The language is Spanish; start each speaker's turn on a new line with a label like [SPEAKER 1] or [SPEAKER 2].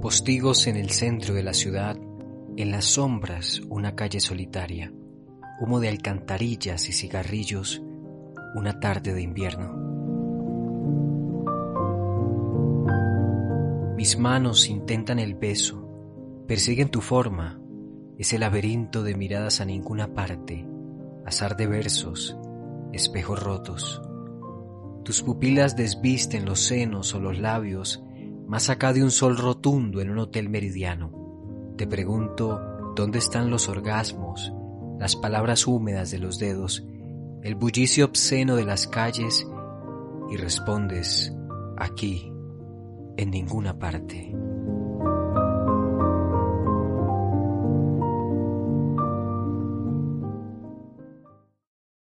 [SPEAKER 1] Postigos en el centro de la ciudad, en las sombras una calle solitaria, humo de alcantarillas y cigarrillos, una tarde de invierno. Mis manos intentan el beso, persiguen tu forma, ese laberinto de miradas a ninguna parte, azar de versos, espejos rotos. Tus pupilas desvisten los senos o los labios más acá de un sol rotundo en un hotel meridiano. Te pregunto, ¿dónde están los orgasmos, las palabras húmedas de los dedos, el bullicio obsceno de las calles? Y respondes, aquí, en ninguna parte.